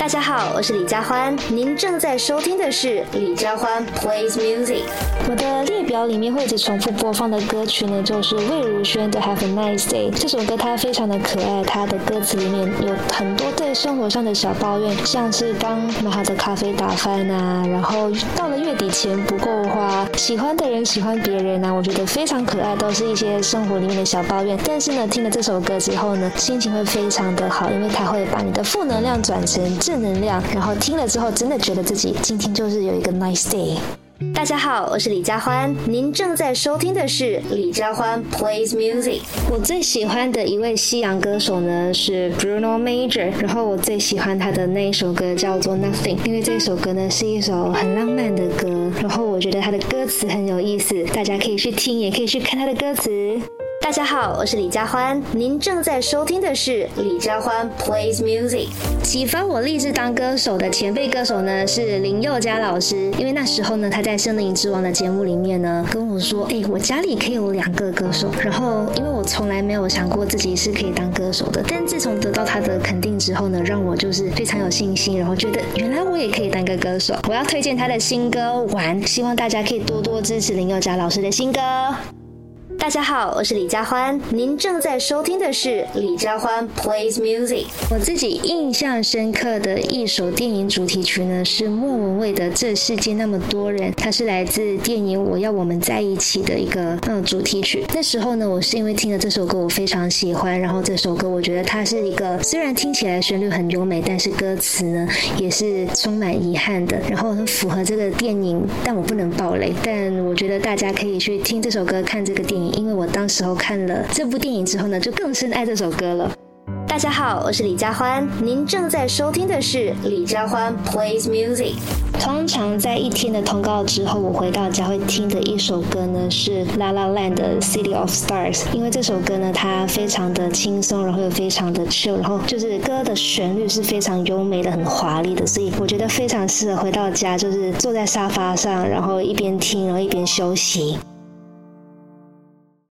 大家好，我是李佳欢，您正在收听的是李佳欢 plays music。我的列表里面会一直重复播放的歌曲呢，就是魏如萱的 Have a Nice Day。这首歌它非常的可爱，它的歌词里面有很多对生活上的小抱怨，像是刚买好的咖啡打翻啊，然后到了月底钱不够花，喜欢的人喜欢别人啊，我觉得非常可爱，都是一些生活里面的小抱怨。但是呢，听了这首歌之后呢，心情会非常的好，因为它会把你的负能量转成正能量，然后听了之后真的觉得自己今天就是有一个 nice day。大家好，我是李佳欢，您正在收听的是李佳欢 plays music。我最喜欢的一位西洋歌手呢是 Bruno Major，然后我最喜欢他的那一首歌叫做 Nothing，因为这首歌呢是一首很浪漫的歌，然后我觉得他的歌词很有意思，大家可以去听，也可以去看他的歌词。大家好，我是李佳欢，您正在收听的是李佳欢 plays music。启发我立志当歌手的前辈歌手呢是林宥嘉老师，因为那时候呢他在《森林之王》的节目里面呢跟我说，哎，我家里可以有两个歌手。然后因为我从来没有想过自己是可以当歌手的，但自从得到他的肯定之后呢，让我就是非常有信心，然后觉得原来我也可以当个歌手。我要推荐他的新歌《玩》，希望大家可以多多支持林宥嘉老师的新歌。大家好，我是李佳欢，您正在收听的是李佳欢 plays music。我自己印象深刻的一首电影主题曲呢，是莫文蔚的《这世界那么多人》，它是来自电影《我要我们在一起》的一个嗯主题曲。那时候呢，我是因为听了这首歌，我非常喜欢。然后这首歌，我觉得它是一个虽然听起来旋律很优美，但是歌词呢也是充满遗憾的。然后很符合这个电影，但我不能爆雷。但我觉得大家可以去听这首歌，看这个电影因为我当时候看了这部电影之后呢，就更深爱这首歌了。大家好，我是李佳欢，您正在收听的是李佳欢 plays music。通常在一天的通告之后，我回到家会听的一首歌呢是 La La Land 的 City of Stars。因为这首歌呢，它非常的轻松，然后又非常的 chill，然后就是歌的旋律是非常优美的、很华丽的，所以我觉得非常适合回到家，就是坐在沙发上，然后一边听，然后一边休息。